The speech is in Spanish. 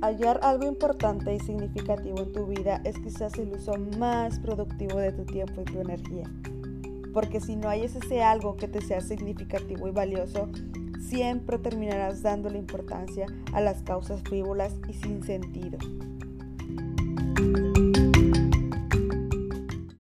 hallar algo importante y significativo en tu vida es quizás el uso más productivo de tu tiempo y tu energía. Porque si no hay ese algo que te sea significativo y valioso, siempre terminarás dándole importancia a las causas frívolas y sin sentido.